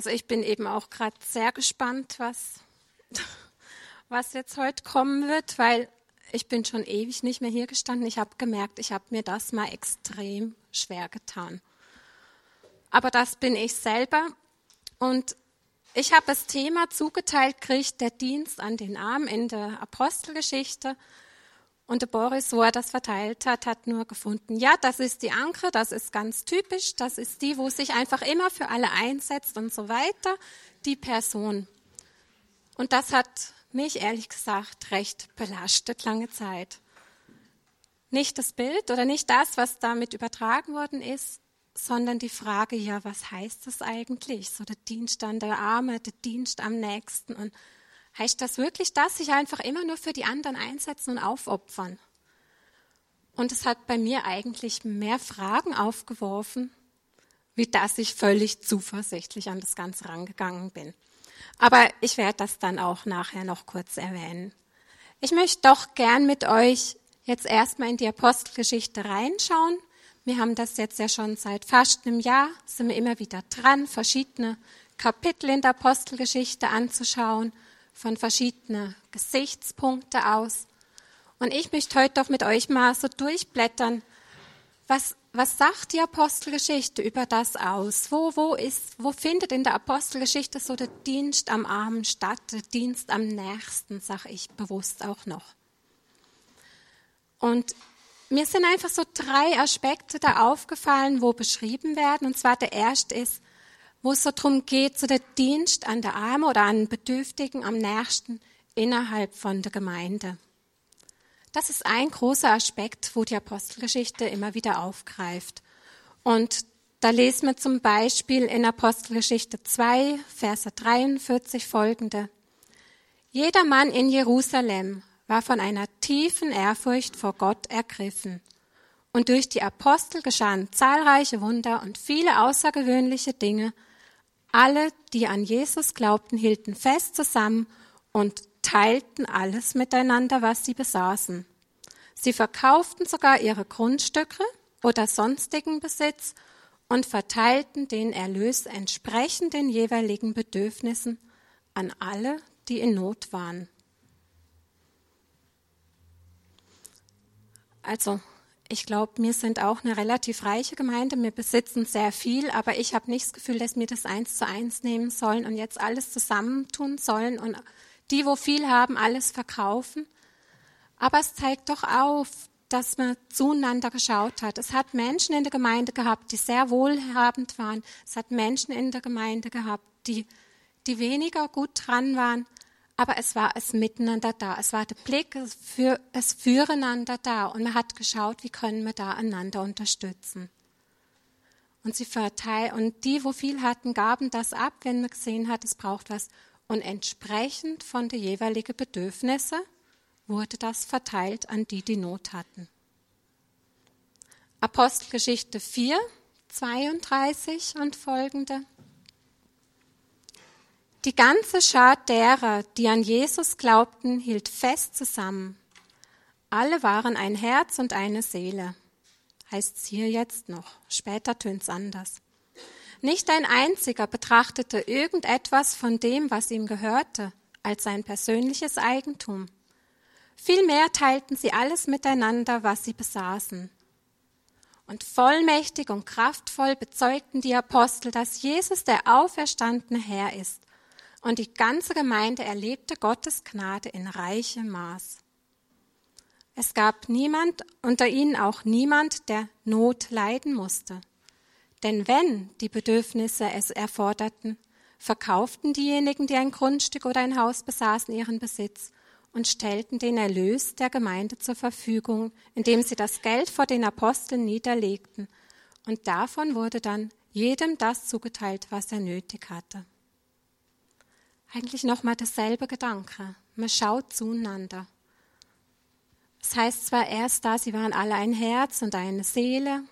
Also ich bin eben auch gerade sehr gespannt, was, was jetzt heute kommen wird, weil ich bin schon ewig nicht mehr hier gestanden. Ich habe gemerkt, ich habe mir das mal extrem schwer getan. Aber das bin ich selber. Und ich habe das Thema zugeteilt gekriegt, der Dienst an den Armen in der Apostelgeschichte. Und der Boris, wo er das verteilt hat, hat nur gefunden, ja, das ist die Anke, das ist ganz typisch, das ist die, wo sich einfach immer für alle einsetzt und so weiter, die Person. Und das hat mich ehrlich gesagt recht belastet lange Zeit. Nicht das Bild oder nicht das, was damit übertragen worden ist, sondern die Frage, ja, was heißt das eigentlich? So der Dienst an der Arme, der Dienst am Nächsten und Heißt das wirklich das, sich einfach immer nur für die anderen einsetzen und aufopfern? Und es hat bei mir eigentlich mehr Fragen aufgeworfen, wie dass ich völlig zuversichtlich an das Ganze rangegangen bin. Aber ich werde das dann auch nachher noch kurz erwähnen. Ich möchte doch gern mit euch jetzt erstmal in die Apostelgeschichte reinschauen. Wir haben das jetzt ja schon seit fast einem Jahr, sind wir immer wieder dran, verschiedene Kapitel in der Apostelgeschichte anzuschauen von verschiedenen Gesichtspunkten aus. Und ich möchte heute doch mit euch mal so durchblättern, was, was sagt die Apostelgeschichte über das aus? Wo, wo, ist, wo findet in der Apostelgeschichte so der Dienst am Armen statt, der Dienst am Nächsten, sage ich bewusst auch noch. Und mir sind einfach so drei Aspekte da aufgefallen, wo beschrieben werden. Und zwar der erste ist, wo es so darum geht, so der Dienst an der Arme oder an Bedürftigen am nächsten innerhalb von der Gemeinde. Das ist ein großer Aspekt, wo die Apostelgeschichte immer wieder aufgreift. Und da lesen wir zum Beispiel in Apostelgeschichte 2, Verse 43 folgende. Jeder Mann in Jerusalem war von einer tiefen Ehrfurcht vor Gott ergriffen. Und durch die Apostel geschahen zahlreiche Wunder und viele außergewöhnliche Dinge, alle, die an Jesus glaubten, hielten fest zusammen und teilten alles miteinander, was sie besaßen. Sie verkauften sogar ihre Grundstücke oder sonstigen Besitz und verteilten den Erlös entsprechend den jeweiligen Bedürfnissen an alle, die in Not waren. Also ich glaube, wir sind auch eine relativ reiche Gemeinde. Wir besitzen sehr viel, aber ich habe nicht das Gefühl, dass wir das eins zu eins nehmen sollen und jetzt alles zusammentun sollen und die, wo viel haben, alles verkaufen. Aber es zeigt doch auf, dass man zueinander geschaut hat. Es hat Menschen in der Gemeinde gehabt, die sehr wohlhabend waren. Es hat Menschen in der Gemeinde gehabt, die, die weniger gut dran waren aber es war es Miteinander da. Es war der Blick für es Füreinander da und man hat geschaut, wie können wir da einander unterstützen. Und sie verteilen, und die, wo viel hatten, gaben das ab, wenn man gesehen hat, es braucht was. Und entsprechend von den jeweiligen Bedürfnissen wurde das verteilt an die, die Not hatten. Apostelgeschichte 4, 32 und folgende. Die ganze Schar derer, die an Jesus glaubten, hielt fest zusammen. Alle waren ein Herz und eine Seele. Heißt's hier jetzt noch. Später tönt's anders. Nicht ein einziger betrachtete irgendetwas von dem, was ihm gehörte, als sein persönliches Eigentum. Vielmehr teilten sie alles miteinander, was sie besaßen. Und vollmächtig und kraftvoll bezeugten die Apostel, dass Jesus der auferstandene Herr ist und die ganze Gemeinde erlebte Gottes Gnade in reichem Maß. Es gab niemand, unter ihnen auch niemand, der Not leiden musste. Denn wenn die Bedürfnisse es erforderten, verkauften diejenigen, die ein Grundstück oder ein Haus besaßen, ihren Besitz und stellten den Erlös der Gemeinde zur Verfügung, indem sie das Geld vor den Aposteln niederlegten. Und davon wurde dann jedem das zugeteilt, was er nötig hatte eigentlich nochmal dasselbe Gedanke. Man schaut zueinander. Es heißt zwar erst da, sie waren alle ein Herz und eine Seele.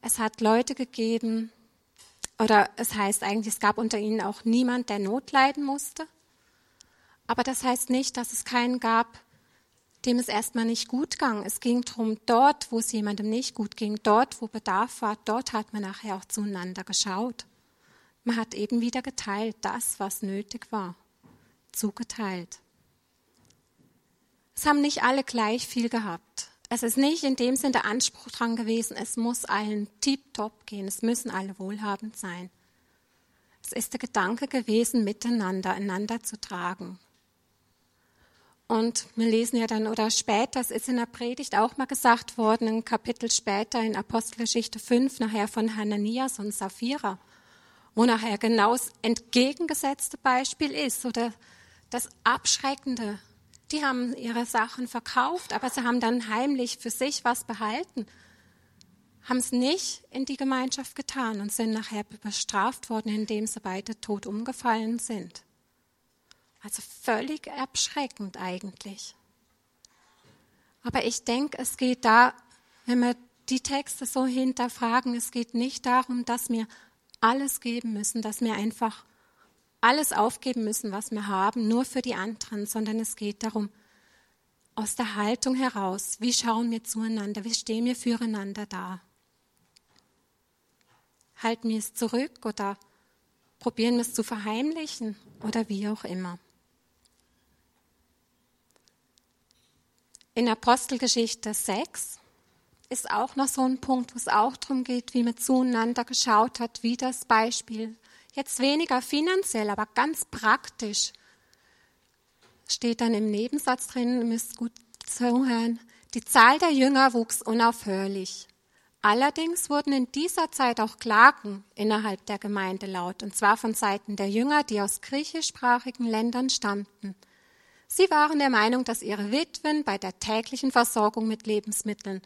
Es hat Leute gegeben, oder es heißt eigentlich, es gab unter ihnen auch niemand, der Not leiden musste. Aber das heißt nicht, dass es keinen gab, dem es erstmal nicht gut ging. Es ging darum, dort, wo es jemandem nicht gut ging, dort, wo Bedarf war, dort hat man nachher auch zueinander geschaut. Man hat eben wieder geteilt, das, was nötig war, zugeteilt. Es haben nicht alle gleich viel gehabt. Es ist nicht in dem Sinn der Anspruch dran gewesen, es muss allen tiptop gehen, es müssen alle wohlhabend sein. Es ist der Gedanke gewesen, miteinander, einander zu tragen. Und wir lesen ja dann, oder später, es ist in der Predigt auch mal gesagt worden, ein Kapitel später in Apostelgeschichte 5, nachher von Hananias und Sapphira, wo nachher genau das entgegengesetzte Beispiel ist, oder das Abschreckende. Die haben ihre Sachen verkauft, aber sie haben dann heimlich für sich was behalten, haben es nicht in die Gemeinschaft getan und sind nachher bestraft worden, indem sie beide tot umgefallen sind. Also völlig erschreckend eigentlich. Aber ich denke, es geht da, wenn wir die Texte so hinterfragen, es geht nicht darum, dass wir alles geben müssen, dass wir einfach alles aufgeben müssen, was wir haben, nur für die anderen, sondern es geht darum, aus der Haltung heraus, wie schauen wir zueinander, wie stehen wir füreinander da. Halten wir es zurück oder probieren wir es zu verheimlichen oder wie auch immer. In Apostelgeschichte 6 ist auch noch so ein Punkt, wo es auch darum geht, wie man zueinander geschaut hat, wie das Beispiel, jetzt weniger finanziell, aber ganz praktisch, steht dann im Nebensatz drin, ihr müsst gut zuhören, die Zahl der Jünger wuchs unaufhörlich. Allerdings wurden in dieser Zeit auch Klagen innerhalb der Gemeinde laut, und zwar von Seiten der Jünger, die aus griechischsprachigen Ländern stammten. Sie waren der Meinung, dass ihre Witwen bei der täglichen Versorgung mit Lebensmitteln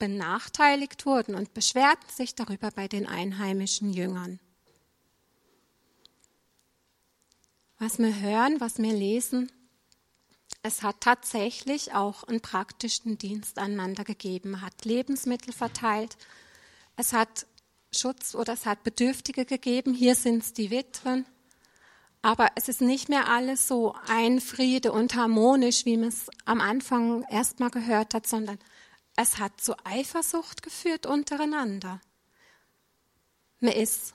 benachteiligt wurden und beschwerten sich darüber bei den einheimischen Jüngern. Was wir hören, was wir lesen, es hat tatsächlich auch einen praktischen Dienst aneinander gegeben, hat Lebensmittel verteilt, es hat Schutz oder es hat Bedürftige gegeben, hier sind es die Witwen, aber es ist nicht mehr alles so ein Friede und harmonisch, wie man es am Anfang erstmal gehört hat, sondern es hat zu Eifersucht geführt untereinander. Man ist,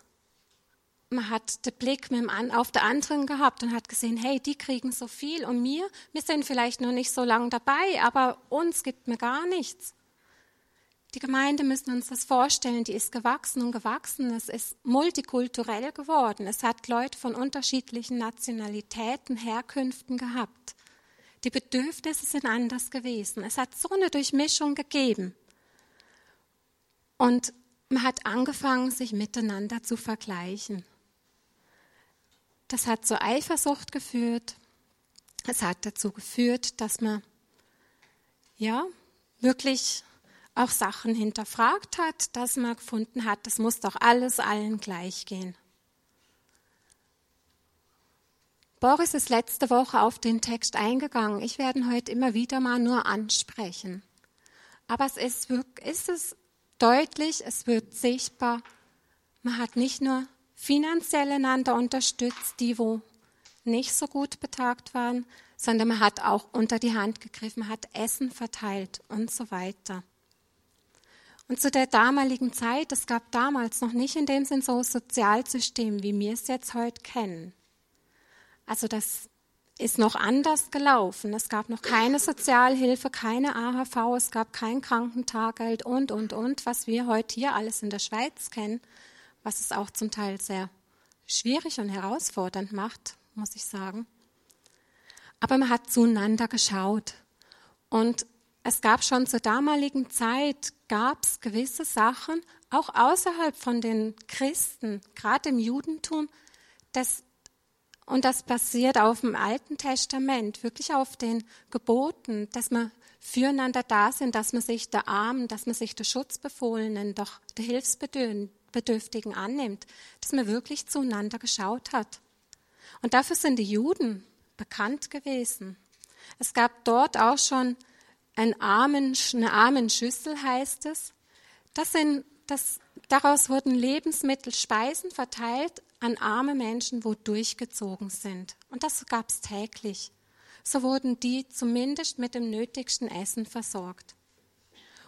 man hat den Blick auf der anderen gehabt und hat gesehen, hey, die kriegen so viel und mir, wir sind vielleicht noch nicht so lange dabei, aber uns gibt mir gar nichts. Die Gemeinde müssen uns das vorstellen, die ist gewachsen und gewachsen. Es ist multikulturell geworden. Es hat Leute von unterschiedlichen Nationalitäten, Herkünften gehabt. Die Bedürfnisse sind anders gewesen. Es hat so eine Durchmischung gegeben. Und man hat angefangen, sich miteinander zu vergleichen. Das hat zur Eifersucht geführt. Es hat dazu geführt, dass man ja wirklich auch Sachen hinterfragt hat, dass man gefunden hat, das muss doch alles allen gleich gehen. Boris ist letzte Woche auf den Text eingegangen. Ich werde heute immer wieder mal nur ansprechen. Aber es ist, ist es deutlich, es wird sichtbar. Man hat nicht nur finanziell einander unterstützt, die wo nicht so gut betagt waren, sondern man hat auch unter die Hand gegriffen, hat Essen verteilt und so weiter. Und zu der damaligen Zeit, es gab damals noch nicht in dem Sinn so Sozialsystem, wie wir es jetzt heute kennen. Also das ist noch anders gelaufen. Es gab noch keine Sozialhilfe, keine AHV, es gab kein Krankentageld und, und, und, was wir heute hier alles in der Schweiz kennen, was es auch zum Teil sehr schwierig und herausfordernd macht, muss ich sagen. Aber man hat zueinander geschaut. Und es gab schon zur damaligen Zeit, gab es gewisse Sachen, auch außerhalb von den Christen, gerade im Judentum, das, und das basiert auf dem Alten Testament, wirklich auf den Geboten, dass man füreinander da sind, dass man sich der Armen, dass man sich der Schutzbefohlenen, doch der Hilfsbedürftigen annimmt, dass man wirklich zueinander geschaut hat. Und dafür sind die Juden bekannt gewesen. Es gab dort auch schon ein Armen, eine Armenschüssel heißt es. Das sind, das, daraus wurden Lebensmittel, Speisen verteilt an arme Menschen, wo durchgezogen sind. Und das gab es täglich. So wurden die zumindest mit dem nötigsten Essen versorgt.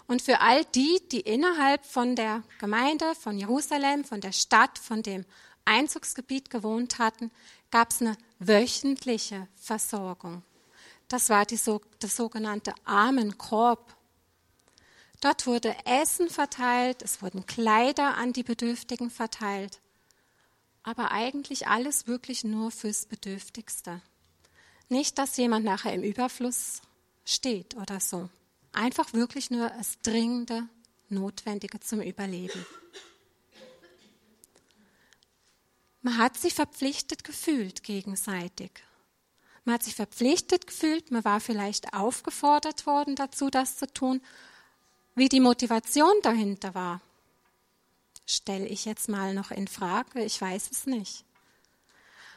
Und für all die, die innerhalb von der Gemeinde, von Jerusalem, von der Stadt, von dem Einzugsgebiet gewohnt hatten, gab es eine wöchentliche Versorgung. Das war die, das sogenannte Armenkorb. Dort wurde Essen verteilt, es wurden Kleider an die Bedürftigen verteilt, aber eigentlich alles wirklich nur fürs Bedürftigste. Nicht, dass jemand nachher im Überfluss steht oder so. Einfach wirklich nur das Dringende, Notwendige zum Überleben. Man hat sich verpflichtet gefühlt gegenseitig. Man hat sich verpflichtet gefühlt, man war vielleicht aufgefordert worden dazu, das zu tun. Wie die Motivation dahinter war, stelle ich jetzt mal noch in Frage, ich weiß es nicht.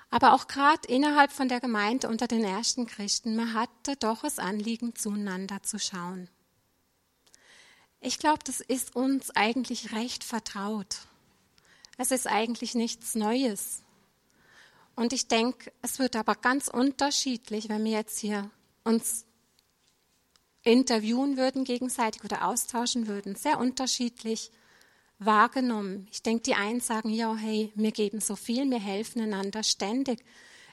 Aber auch gerade innerhalb von der Gemeinde unter den ersten Christen, man hatte doch das Anliegen, zueinander zu schauen. Ich glaube, das ist uns eigentlich recht vertraut. Es ist eigentlich nichts Neues. Und ich denke, es wird aber ganz unterschiedlich, wenn wir jetzt hier uns interviewen würden gegenseitig oder austauschen würden, sehr unterschiedlich wahrgenommen. Ich denke, die einen sagen, ja, hey, wir geben so viel, wir helfen einander ständig.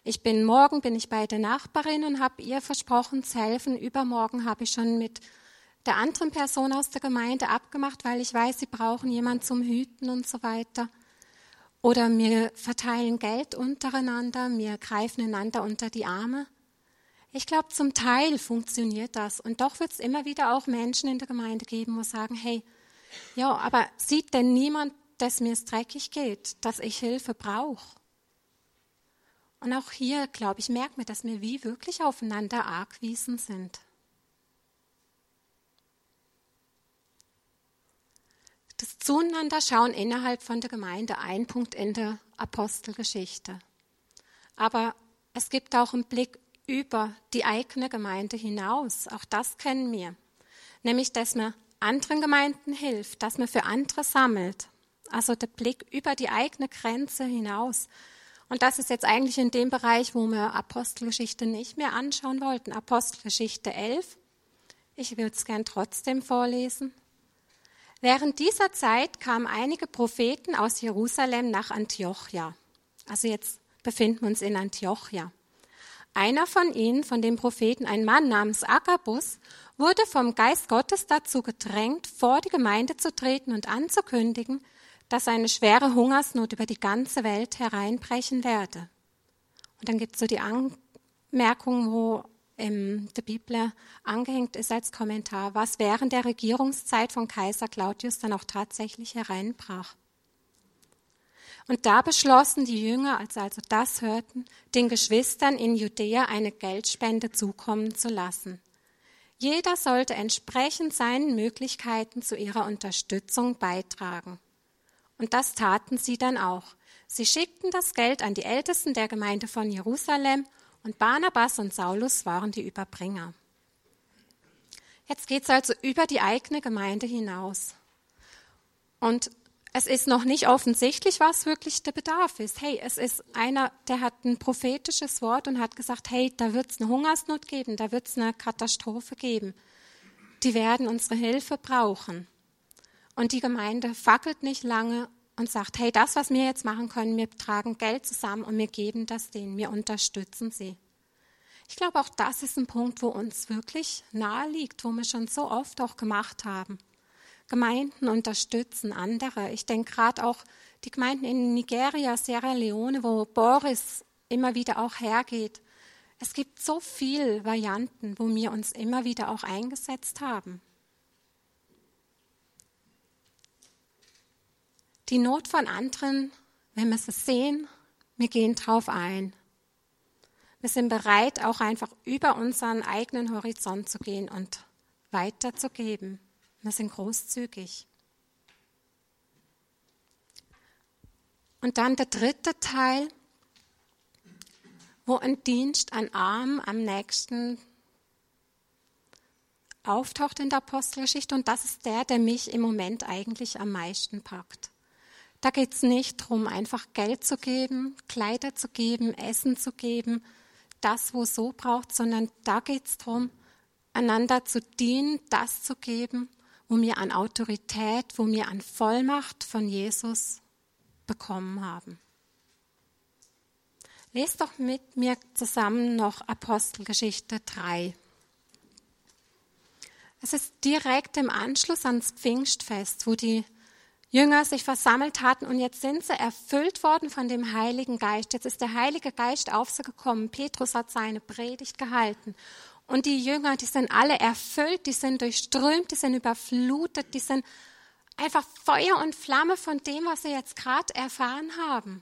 Ich bin morgen bin ich bei der Nachbarin und habe ihr versprochen zu helfen. Übermorgen habe ich schon mit der anderen Person aus der Gemeinde abgemacht, weil ich weiß, sie brauchen jemanden zum Hüten und so weiter. Oder wir verteilen Geld untereinander, wir greifen einander unter die Arme. Ich glaube, zum Teil funktioniert das. Und doch wird es immer wieder auch Menschen in der Gemeinde geben, die sagen, hey, ja, aber sieht denn niemand, dass mir es dreckig geht, dass ich Hilfe brauche? Und auch hier, glaube ich, merkt man, dass wir wie wirklich aufeinander argwiesen sind. Das Zueinander schauen innerhalb von der Gemeinde ein Punkt in der Apostelgeschichte. Aber es gibt auch einen Blick über die eigene Gemeinde hinaus. Auch das kennen wir. Nämlich, dass man anderen Gemeinden hilft, dass man für andere sammelt. Also der Blick über die eigene Grenze hinaus. Und das ist jetzt eigentlich in dem Bereich, wo wir Apostelgeschichte nicht mehr anschauen wollten. Apostelgeschichte 11. Ich würde es gern trotzdem vorlesen. Während dieser Zeit kamen einige Propheten aus Jerusalem nach Antiochia. Also jetzt befinden wir uns in Antiochia. Einer von ihnen, von den Propheten, ein Mann namens Agabus, wurde vom Geist Gottes dazu gedrängt, vor die Gemeinde zu treten und anzukündigen, dass eine schwere Hungersnot über die ganze Welt hereinbrechen werde. Und dann gibt es so die Anmerkung, wo in der Bibel angehängt ist als Kommentar, was während der Regierungszeit von Kaiser Claudius dann auch tatsächlich hereinbrach. Und da beschlossen die Jünger, als also das hörten, den Geschwistern in Judäa eine Geldspende zukommen zu lassen. Jeder sollte entsprechend seinen Möglichkeiten zu ihrer Unterstützung beitragen. Und das taten sie dann auch. Sie schickten das Geld an die Ältesten der Gemeinde von Jerusalem und Barnabas und Saulus waren die Überbringer. Jetzt geht es also über die eigene Gemeinde hinaus. Und es ist noch nicht offensichtlich, was wirklich der Bedarf ist. Hey, es ist einer, der hat ein prophetisches Wort und hat gesagt, hey, da wird es eine Hungersnot geben, da wird es eine Katastrophe geben. Die werden unsere Hilfe brauchen. Und die Gemeinde fackelt nicht lange und sagt, hey, das, was wir jetzt machen können, wir tragen Geld zusammen und wir geben das denen, wir unterstützen sie. Ich glaube, auch das ist ein Punkt, wo uns wirklich nahe liegt, wo wir schon so oft auch gemacht haben. Gemeinden unterstützen andere. Ich denke gerade auch die Gemeinden in Nigeria, Sierra Leone, wo Boris immer wieder auch hergeht. Es gibt so viele Varianten, wo wir uns immer wieder auch eingesetzt haben. Die Not von anderen, wenn wir sie sehen, wir gehen drauf ein. Wir sind bereit, auch einfach über unseren eigenen Horizont zu gehen und weiterzugeben. Wir sind großzügig. Und dann der dritte Teil, wo ein Dienst an Arm am nächsten auftaucht in der Apostelgeschichte. Und das ist der, der mich im Moment eigentlich am meisten packt. Da geht es nicht darum, einfach Geld zu geben, Kleider zu geben, Essen zu geben, das, wo es so braucht, sondern da geht es darum, einander zu dienen, das zu geben, wo wir an Autorität, wo wir an Vollmacht von Jesus bekommen haben. Lest doch mit mir zusammen noch Apostelgeschichte 3. Es ist direkt im Anschluss ans Pfingstfest, wo die Jünger sich versammelt hatten und jetzt sind sie erfüllt worden von dem Heiligen Geist. Jetzt ist der Heilige Geist auf sie gekommen. Petrus hat seine Predigt gehalten. Und die Jünger, die sind alle erfüllt, die sind durchströmt, die sind überflutet, die sind einfach Feuer und Flamme von dem, was sie jetzt gerade erfahren haben.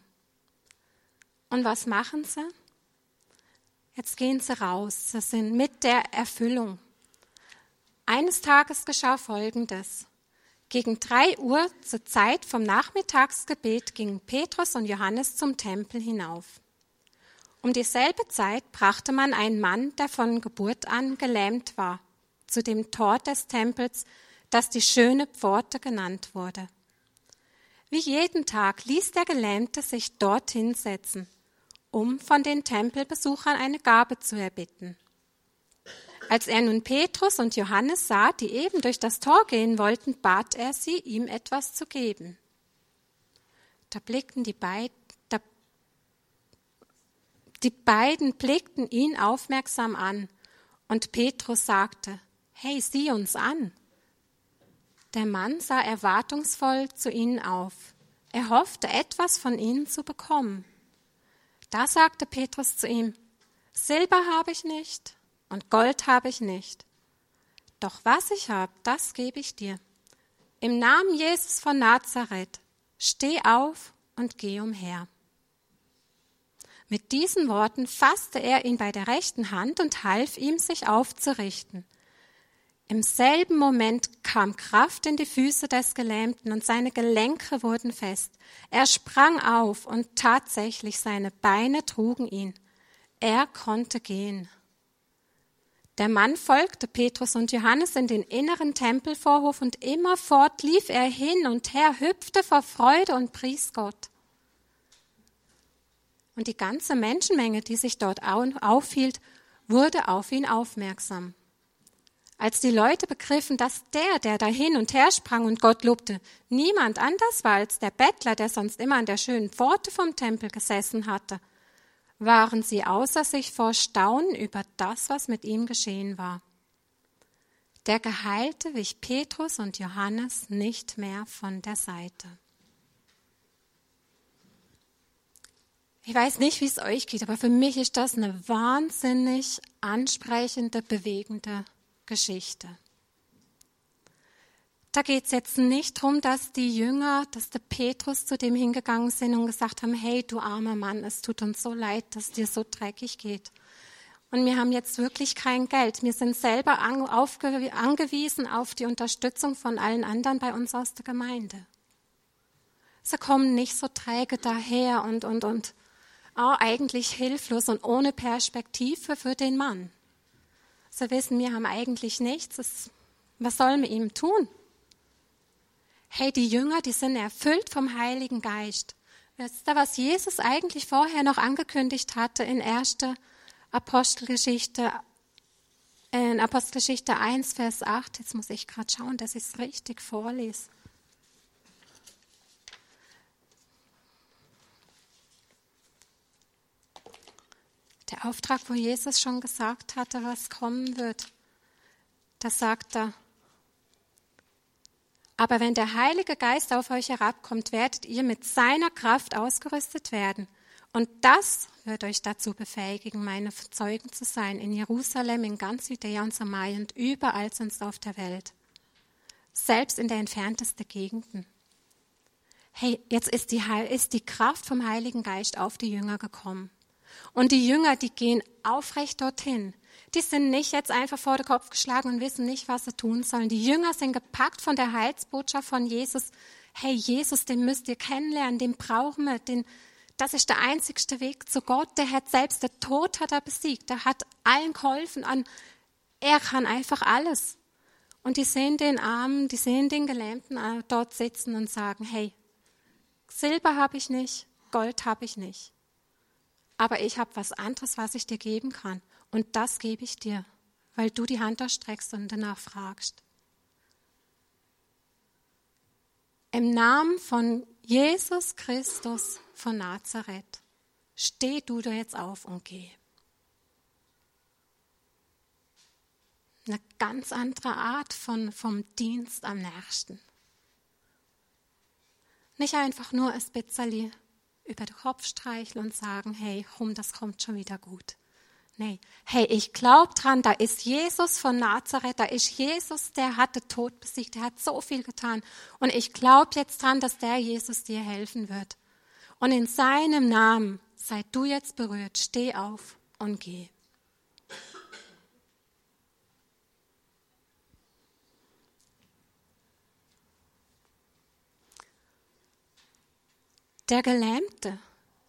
Und was machen sie? Jetzt gehen sie raus. Sie sind mit der Erfüllung. Eines Tages geschah Folgendes. Gegen drei Uhr zur Zeit vom Nachmittagsgebet gingen Petrus und Johannes zum Tempel hinauf. Um dieselbe Zeit brachte man einen Mann, der von Geburt an gelähmt war, zu dem Tor des Tempels, das die schöne Pforte genannt wurde. Wie jeden Tag ließ der Gelähmte sich dorthin setzen, um von den Tempelbesuchern eine Gabe zu erbitten. Als er nun Petrus und Johannes sah, die eben durch das Tor gehen wollten, bat er sie, ihm etwas zu geben. Da blickten die beiden, die beiden blickten ihn aufmerksam an, und Petrus sagte, Hey, sieh uns an. Der Mann sah erwartungsvoll zu ihnen auf. Er hoffte, etwas von ihnen zu bekommen. Da sagte Petrus zu ihm, Silber habe ich nicht und Gold habe ich nicht. Doch was ich habe, das gebe ich dir. Im Namen Jesus von Nazareth, steh auf und geh umher. Mit diesen Worten fasste er ihn bei der rechten Hand und half ihm, sich aufzurichten. Im selben Moment kam Kraft in die Füße des Gelähmten und seine Gelenke wurden fest. Er sprang auf und tatsächlich seine Beine trugen ihn. Er konnte gehen. Der Mann folgte Petrus und Johannes in den inneren Tempelvorhof und immerfort lief er hin und her, hüpfte vor Freude und pries Gott. Und die ganze Menschenmenge, die sich dort aufhielt, wurde auf ihn aufmerksam. Als die Leute begriffen, dass der, der da hin und her sprang und Gott lobte, niemand anders war als der Bettler, der sonst immer an der schönen Pforte vom Tempel gesessen hatte, waren sie außer sich vor Staunen über das, was mit ihm geschehen war. Der Geheilte wich Petrus und Johannes nicht mehr von der Seite. Ich weiß nicht, wie es euch geht, aber für mich ist das eine wahnsinnig ansprechende, bewegende Geschichte. Da geht es jetzt nicht darum, dass die Jünger, dass der Petrus zu dem hingegangen sind und gesagt haben, hey, du armer Mann, es tut uns so leid, dass dir so dreckig geht. Und wir haben jetzt wirklich kein Geld. Wir sind selber angewiesen auf die Unterstützung von allen anderen bei uns aus der Gemeinde. Sie kommen nicht so träge daher und, und, und oh, eigentlich hilflos und ohne Perspektive für den Mann. Sie wissen, wir haben eigentlich nichts. Was sollen wir ihm tun? hey, die Jünger, die sind erfüllt vom Heiligen Geist. Wisst ihr, was Jesus eigentlich vorher noch angekündigt hatte in 1. Apostelgeschichte, in Apostelgeschichte 1, Vers 8? Jetzt muss ich gerade schauen, dass ich es richtig vorlese. Der Auftrag, wo Jesus schon gesagt hatte, was kommen wird, da sagt er, aber wenn der Heilige Geist auf euch herabkommt, werdet ihr mit seiner Kraft ausgerüstet werden. Und das wird euch dazu befähigen, meine Zeugen zu sein in Jerusalem, in ganz Judäa und Samaria und überall sonst auf der Welt. Selbst in der entferntesten Gegenden. Hey, jetzt ist die, ist die Kraft vom Heiligen Geist auf die Jünger gekommen. Und die Jünger, die gehen aufrecht dorthin die sind nicht jetzt einfach vor den Kopf geschlagen und wissen nicht, was sie tun sollen. Die Jünger sind gepackt von der Heilsbotschaft von Jesus. Hey, Jesus, den müsst ihr kennenlernen, den brauchen wir, den, das ist der einzigste Weg zu Gott. Der hat selbst, der Tod hat er besiegt, der hat allen geholfen an, er kann einfach alles. Und die sehen den Armen, die sehen den Gelähmten äh, dort sitzen und sagen, hey, Silber habe ich nicht, Gold habe ich nicht. Aber ich habe was anderes, was ich dir geben kann. Und das gebe ich dir, weil du die Hand ausstreckst und danach fragst. Im Namen von Jesus Christus von Nazareth, steh du da jetzt auf und geh. Eine ganz andere Art von, vom Dienst am Nächsten. Nicht einfach nur ein bisschen über den Kopf streicheln und sagen, hey, komm, das kommt schon wieder gut. Nee, hey, ich glaube dran, da ist Jesus von Nazareth, da ist Jesus, der hat den Tod besiegt, der hat so viel getan. Und ich glaube jetzt dran, dass der Jesus dir helfen wird. Und in seinem Namen sei du jetzt berührt, steh auf und geh. Der Gelähmte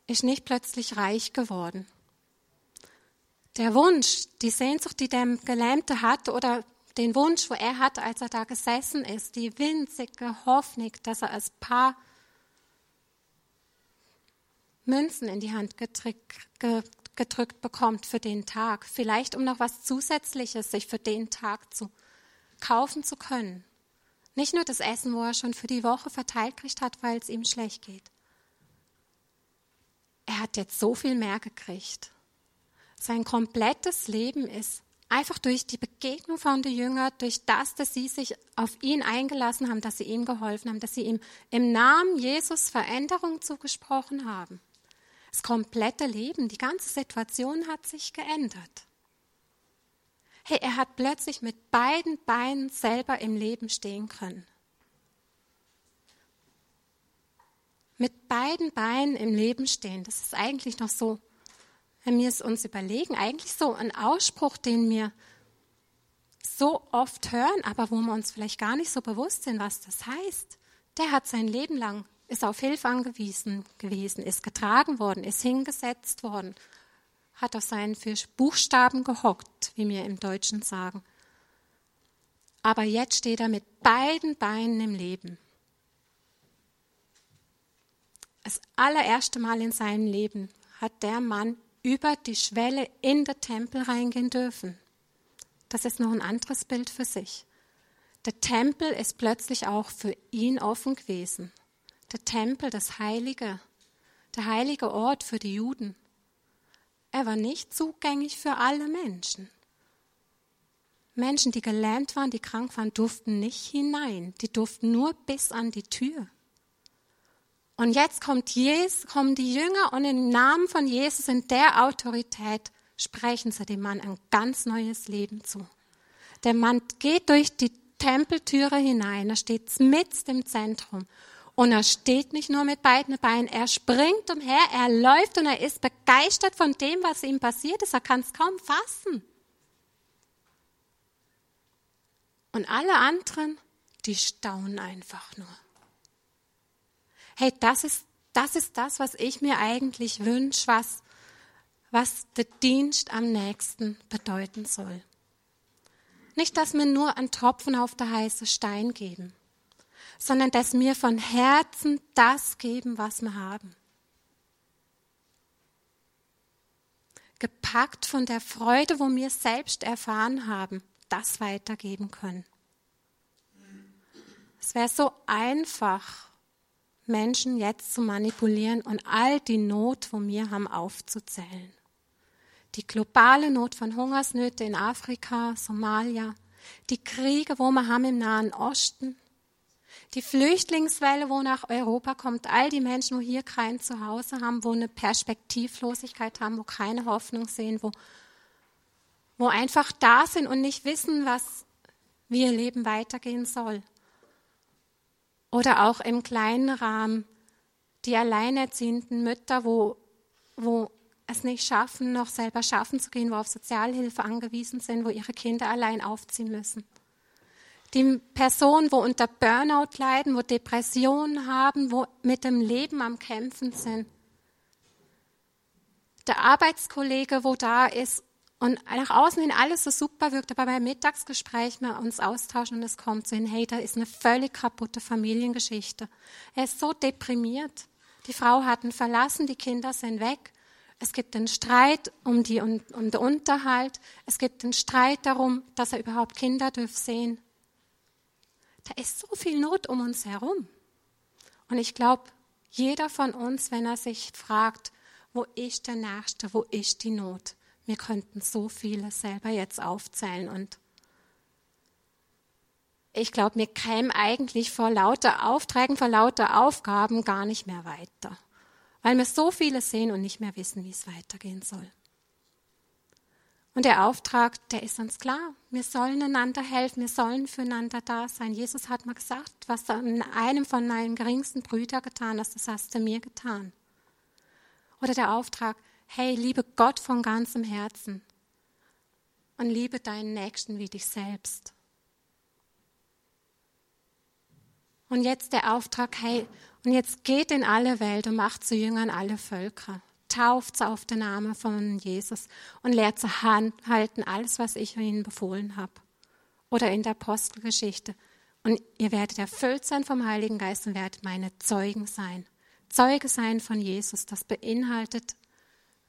ist nicht plötzlich reich geworden. Der Wunsch, die Sehnsucht, die der Gelähmte hat oder den Wunsch, wo er hat, als er da gesessen ist, die winzige Hoffnung, dass er ein paar Münzen in die Hand gedrückt, gedrückt bekommt für den Tag, vielleicht um noch was Zusätzliches sich für den Tag zu kaufen zu können. Nicht nur das Essen, wo er schon für die Woche verteilt kriegt hat, weil es ihm schlecht geht. Hat jetzt so viel mehr gekriegt. Sein komplettes Leben ist einfach durch die Begegnung von den Jüngern, durch das, dass sie sich auf ihn eingelassen haben, dass sie ihm geholfen haben, dass sie ihm im Namen Jesus Veränderung zugesprochen haben. Das komplette Leben, die ganze Situation hat sich geändert. Hey, er hat plötzlich mit beiden Beinen selber im Leben stehen können. Mit beiden Beinen im Leben stehen, das ist eigentlich noch so wenn wir es uns überlegen, eigentlich so ein Ausspruch, den wir so oft hören, aber wo wir uns vielleicht gar nicht so bewusst sind, was das heißt. Der hat sein Leben lang, ist auf Hilfe angewiesen gewesen, ist getragen worden, ist hingesetzt worden, hat auf seinen Buchstaben gehockt, wie wir im Deutschen sagen. Aber jetzt steht er mit beiden Beinen im Leben. Das allererste Mal in seinem Leben hat der Mann über die Schwelle in den Tempel reingehen dürfen. Das ist noch ein anderes Bild für sich. Der Tempel ist plötzlich auch für ihn offen gewesen. Der Tempel, das Heilige, der heilige Ort für die Juden. Er war nicht zugänglich für alle Menschen. Menschen, die gelähmt waren, die krank waren, durften nicht hinein. Die durften nur bis an die Tür. Und jetzt kommt Jesus, kommen die Jünger und im Namen von Jesus in der Autorität sprechen sie dem Mann ein ganz neues Leben zu. Der Mann geht durch die Tempeltüre hinein, er steht mitten im Zentrum und er steht nicht nur mit beiden Beinen, er springt umher, er läuft und er ist begeistert von dem, was ihm passiert ist, er kann es kaum fassen. Und alle anderen, die staunen einfach nur hey, das ist, das ist das, was ich mir eigentlich wünsche, was, was der Dienst am nächsten bedeuten soll. Nicht, dass wir nur einen Tropfen auf der heißen Stein geben, sondern dass wir von Herzen das geben, was wir haben. Gepackt von der Freude, wo wir selbst erfahren haben, das weitergeben können. Es wäre so einfach, Menschen jetzt zu manipulieren und all die Not, wo wir haben, aufzuzählen. Die globale Not von Hungersnöte in Afrika, Somalia, die Kriege, wo wir haben im Nahen Osten, die Flüchtlingswelle, wo nach Europa kommt, all die Menschen, wo hier kein Zuhause haben, wo eine Perspektivlosigkeit haben, wo keine Hoffnung sehen, wo, wo einfach da sind und nicht wissen, was wie ihr Leben weitergehen soll. Oder auch im kleinen Rahmen die alleinerziehenden Mütter, wo, wo es nicht schaffen, noch selber schaffen zu gehen, wo auf Sozialhilfe angewiesen sind, wo ihre Kinder allein aufziehen müssen. Die Personen, wo unter Burnout leiden, wo Depressionen haben, wo mit dem Leben am Kämpfen sind. Der Arbeitskollege, wo da ist und nach außen hin alles so super wirkt, aber beim Mittagsgespräch wir uns austauschen und es kommt so hin, hey, da ist eine völlig kaputte Familiengeschichte. Er ist so deprimiert. Die Frau hat ihn verlassen, die Kinder sind weg. Es gibt einen Streit um, die, um, um den Unterhalt. Es gibt einen Streit darum, dass er überhaupt Kinder dürfen sehen. Da ist so viel Not um uns herum. Und ich glaube, jeder von uns, wenn er sich fragt, Wo ist der Nächste? Wo ist die Not? Wir könnten so viele selber jetzt aufzählen und ich glaube, wir kämen eigentlich vor lauter Aufträgen, vor lauter Aufgaben gar nicht mehr weiter, weil wir so viele sehen und nicht mehr wissen, wie es weitergehen soll. Und der Auftrag, der ist uns klar. Wir sollen einander helfen, wir sollen füreinander da sein. Jesus hat mal gesagt, was du einem von meinen geringsten Brüdern getan hast, das hast du mir getan. Oder der Auftrag, hey, liebe Gott von ganzem Herzen und liebe deinen Nächsten wie dich selbst. Und jetzt der Auftrag, hey, und jetzt geht in alle Welt und macht zu Jüngern alle Völker tauft auf den Namen von Jesus und lehrt zu halten alles, was ich ihnen befohlen habe. Oder in der Apostelgeschichte. Und ihr werdet erfüllt sein vom Heiligen Geist und werdet meine Zeugen sein. Zeuge sein von Jesus, das beinhaltet,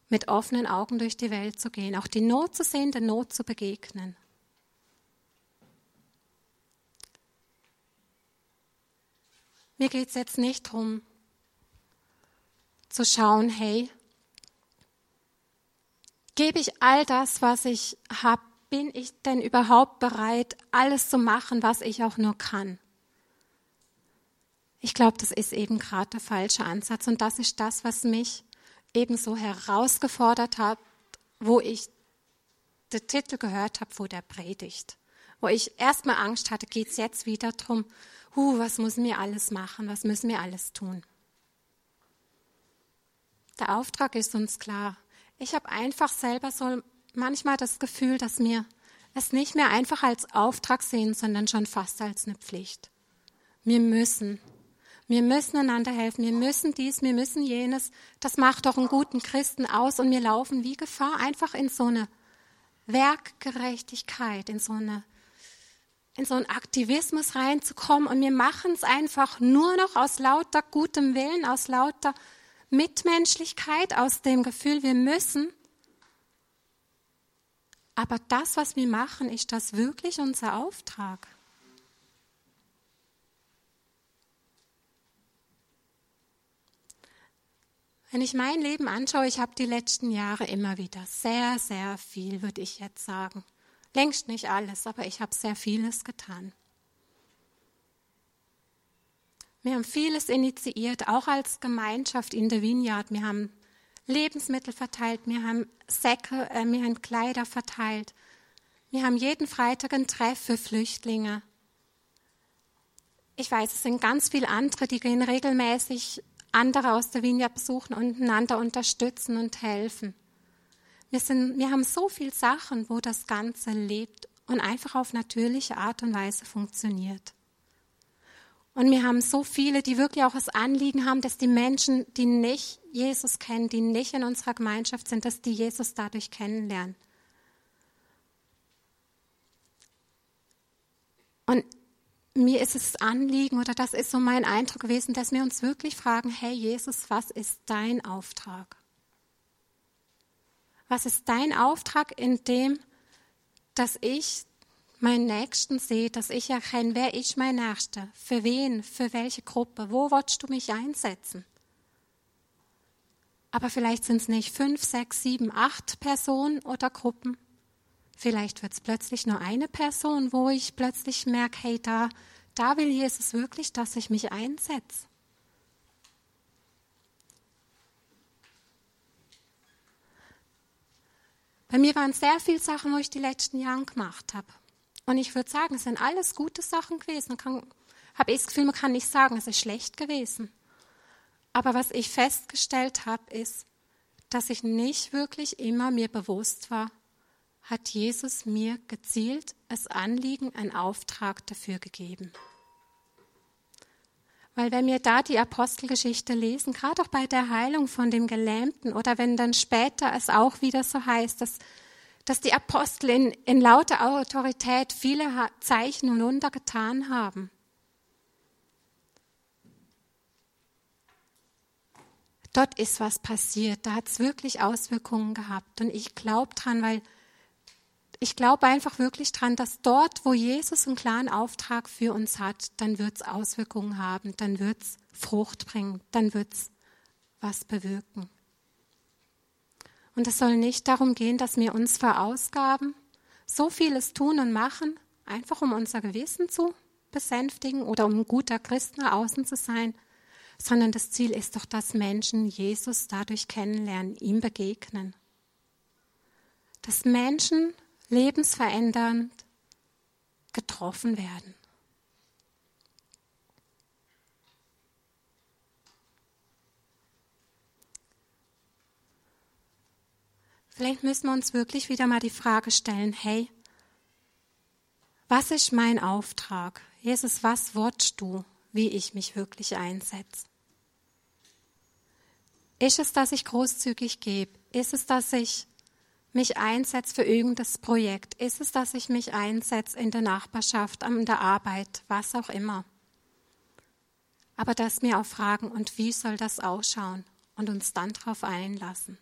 mit offenen Augen durch die Welt zu gehen, auch die Not zu sehen, der Not zu begegnen. Mir geht es jetzt nicht darum, zu schauen, hey, Gebe ich all das, was ich habe? Bin ich denn überhaupt bereit, alles zu machen, was ich auch nur kann? Ich glaube, das ist eben gerade der falsche Ansatz und das ist das, was mich ebenso herausgefordert hat, wo ich den Titel gehört habe vor der Predigt, wo ich erstmal Angst hatte, geht es jetzt wieder darum, huh, was müssen wir alles machen, was müssen wir alles tun. Der Auftrag ist uns klar. Ich habe einfach selber so manchmal das Gefühl, dass mir es nicht mehr einfach als Auftrag sehen, sondern schon fast als eine Pflicht. Wir müssen. Wir müssen einander helfen. Wir müssen dies, wir müssen jenes. Das macht doch einen guten Christen aus und wir laufen wie Gefahr einfach in so eine Werkgerechtigkeit, in so eine in so einen Aktivismus reinzukommen und wir machen es einfach nur noch aus lauter gutem Willen, aus lauter Mitmenschlichkeit, aus dem Gefühl, wir müssen. Aber das, was wir machen, ist das wirklich unser Auftrag? Wenn ich mein Leben anschaue, ich habe die letzten Jahre immer wieder sehr, sehr viel, würde ich jetzt sagen. Längst nicht alles, aber ich habe sehr vieles getan. Wir haben vieles initiiert, auch als Gemeinschaft in der Vineyard. Wir haben Lebensmittel verteilt, wir haben Säcke, äh, wir haben Kleider verteilt. Wir haben jeden Freitag ein Treff für Flüchtlinge. Ich weiß, es sind ganz viele andere, die gehen regelmäßig andere aus der Vineyard besuchen und einander unterstützen und helfen. Wir, sind, wir haben so viele Sachen, wo das Ganze lebt und einfach auf natürliche Art und Weise funktioniert. Und wir haben so viele, die wirklich auch das Anliegen haben, dass die Menschen, die nicht Jesus kennen, die nicht in unserer Gemeinschaft sind, dass die Jesus dadurch kennenlernen. Und mir ist es Anliegen oder das ist so mein Eindruck gewesen, dass wir uns wirklich fragen, hey Jesus, was ist dein Auftrag? Was ist dein Auftrag in dem, dass ich meinen Nächsten sehe, dass ich erkenne, wer ist mein Nächster, für wen, für welche Gruppe, wo willst du mich einsetzen? Aber vielleicht sind es nicht fünf, sechs, sieben, acht Personen oder Gruppen. Vielleicht wird es plötzlich nur eine Person, wo ich plötzlich merke, hey, da, da will Jesus wirklich, dass ich mich einsetze. Bei mir waren sehr viele Sachen, wo ich die letzten Jahre gemacht habe. Und ich würde sagen, es sind alles gute Sachen gewesen. Man kann, habe ich das Gefühl, man kann nicht sagen, es ist schlecht gewesen. Aber was ich festgestellt habe, ist, dass ich nicht wirklich immer mir bewusst war, hat Jesus mir gezielt als Anliegen, einen Auftrag dafür gegeben. Weil wenn wir da die Apostelgeschichte lesen, gerade auch bei der Heilung von dem Gelähmten oder wenn dann später es auch wieder so heißt, dass dass die Apostel in, in lauter Autorität viele Zeichen und Wunder getan haben. Dort ist was passiert, da hat es wirklich Auswirkungen gehabt. Und ich glaube dran, weil ich glaube einfach wirklich dran, dass dort, wo Jesus einen klaren Auftrag für uns hat, dann wird es Auswirkungen haben, dann wird es Frucht bringen, dann wird es was bewirken. Und es soll nicht darum gehen, dass wir uns verausgaben, so vieles tun und machen, einfach um unser Gewissen zu besänftigen oder um ein guter Christ nach außen zu sein, sondern das Ziel ist doch, dass Menschen Jesus dadurch kennenlernen, ihm begegnen. Dass Menschen lebensverändernd getroffen werden. Vielleicht müssen wir uns wirklich wieder mal die Frage stellen, hey, was ist mein Auftrag? Jesus, was wolltest du, wie ich mich wirklich einsetze? Ist es, dass ich großzügig gebe? Ist es, dass ich mich einsetze für irgendein Projekt? Ist es, dass ich mich einsetze in der Nachbarschaft, an der Arbeit, was auch immer? Aber dass wir auch fragen, und wie soll das ausschauen? Und uns dann darauf einlassen.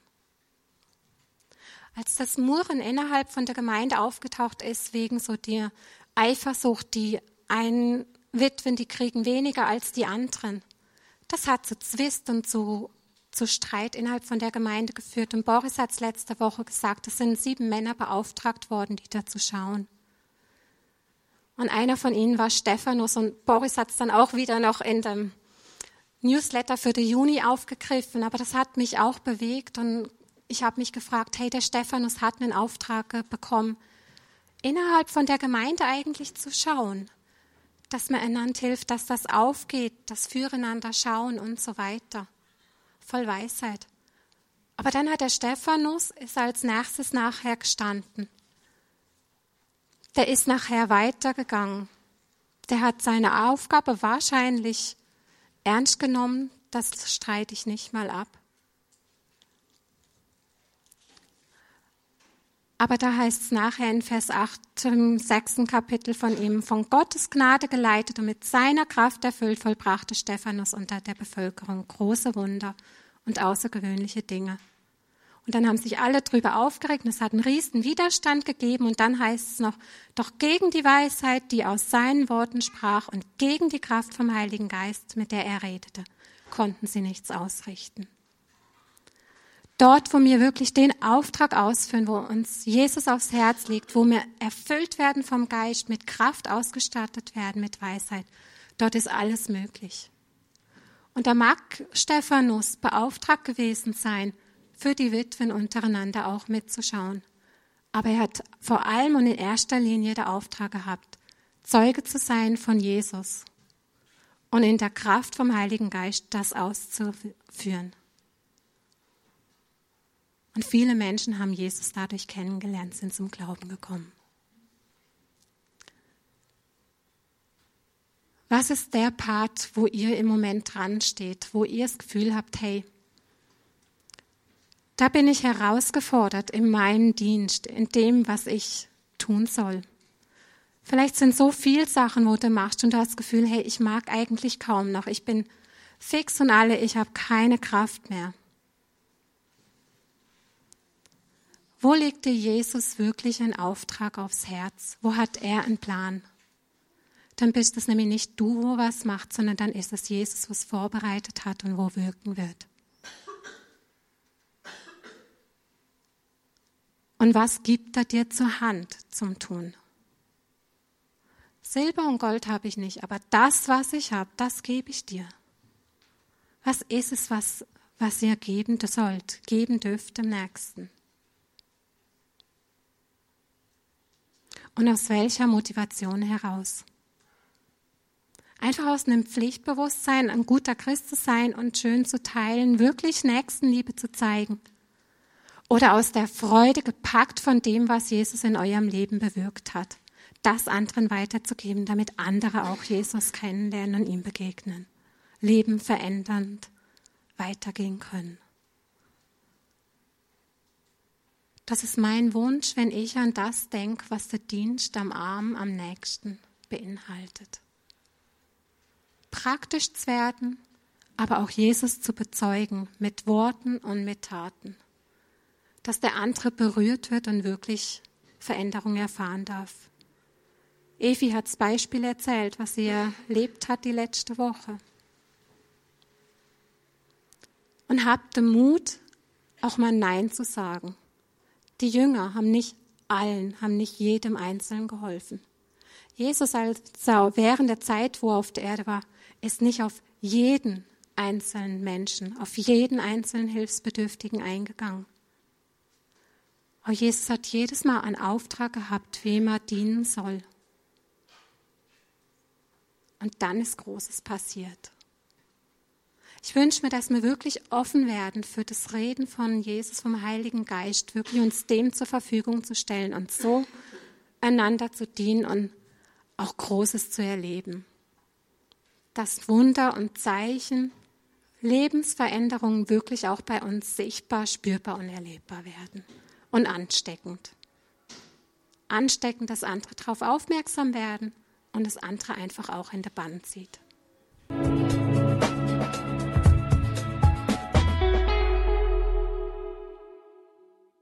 Als das Murren innerhalb von der Gemeinde aufgetaucht ist, wegen so der Eifersucht, die einen Witwen, die kriegen weniger als die anderen, das hat zu Zwist und zu, zu Streit innerhalb von der Gemeinde geführt. Und Boris hat es letzte Woche gesagt, es sind sieben Männer beauftragt worden, die da zu schauen. Und einer von ihnen war Stephanus und Boris hat es dann auch wieder noch in dem Newsletter für den Juni aufgegriffen, aber das hat mich auch bewegt und ich habe mich gefragt, hey, der Stephanus hat einen Auftrag bekommen, innerhalb von der Gemeinde eigentlich zu schauen, dass man einander hilft, dass das aufgeht, das Füreinander schauen und so weiter. Voll Weisheit. Aber dann hat der Stephanus ist als nächstes nachher gestanden. Der ist nachher weitergegangen. Der hat seine Aufgabe wahrscheinlich ernst genommen. Das streite ich nicht mal ab. Aber da heißt es nachher in Vers 8 im sechsten Kapitel von ihm, von Gottes Gnade geleitet und mit seiner Kraft erfüllt, vollbrachte Stephanus unter der Bevölkerung große Wunder und außergewöhnliche Dinge. Und dann haben sich alle drüber aufgeregt und es hat einen riesen Widerstand gegeben und dann heißt es noch, doch gegen die Weisheit, die aus seinen Worten sprach und gegen die Kraft vom Heiligen Geist, mit der er redete, konnten sie nichts ausrichten. Dort, wo wir wirklich den Auftrag ausführen, wo uns Jesus aufs Herz liegt, wo wir erfüllt werden vom Geist, mit Kraft ausgestattet werden, mit Weisheit, dort ist alles möglich. Und da mag Stephanus beauftragt gewesen sein, für die Witwen untereinander auch mitzuschauen. Aber er hat vor allem und in erster Linie der Auftrag gehabt, Zeuge zu sein von Jesus und in der Kraft vom Heiligen Geist das auszuführen. Und viele Menschen haben Jesus dadurch kennengelernt, sind zum Glauben gekommen. Was ist der Part, wo ihr im Moment dran steht, wo ihr das Gefühl habt, hey, da bin ich herausgefordert in meinem Dienst, in dem, was ich tun soll. Vielleicht sind so viele Sachen, wo du machst und du hast das Gefühl, hey, ich mag eigentlich kaum noch. Ich bin fix und alle, ich habe keine Kraft mehr. Wo legt dir Jesus wirklich einen Auftrag aufs Herz? Wo hat er einen Plan? Dann bist es nämlich nicht du, wo was macht, sondern dann ist es Jesus, was vorbereitet hat und wo wirken wird. Und was gibt er dir zur Hand zum Tun? Silber und Gold habe ich nicht, aber das, was ich habe, das gebe ich dir. Was ist es, was, was ihr geben sollt, geben dürft dem Nächsten? Und aus welcher Motivation heraus. Einfach aus einem Pflichtbewusstsein, ein guter Christ zu sein und schön zu teilen, wirklich Nächstenliebe zu zeigen. Oder aus der Freude gepackt von dem, was Jesus in eurem Leben bewirkt hat, das anderen weiterzugeben, damit andere auch Jesus kennenlernen und ihm begegnen. Leben verändernd weitergehen können. Das ist mein Wunsch, wenn ich an das denke, was der Dienst am Arm am nächsten beinhaltet. Praktisch zu werden, aber auch Jesus zu bezeugen mit Worten und mit Taten. Dass der andere berührt wird und wirklich Veränderung erfahren darf. Evi hat das Beispiel erzählt, was sie erlebt hat die letzte Woche. Und habt den Mut, auch mal Nein zu sagen. Die Jünger haben nicht allen, haben nicht jedem Einzelnen geholfen. Jesus also während der Zeit, wo er auf der Erde war, ist nicht auf jeden einzelnen Menschen, auf jeden einzelnen Hilfsbedürftigen eingegangen. Aber Jesus hat jedes Mal einen Auftrag gehabt, wem er dienen soll. Und dann ist Großes passiert. Ich wünsche mir, dass wir wirklich offen werden für das Reden von Jesus, vom Heiligen Geist, wirklich uns dem zur Verfügung zu stellen und so einander zu dienen und auch Großes zu erleben. Dass Wunder und Zeichen, Lebensveränderungen wirklich auch bei uns sichtbar, spürbar und erlebbar werden. Und ansteckend. Ansteckend, dass andere darauf aufmerksam werden und das andere einfach auch in der Band zieht.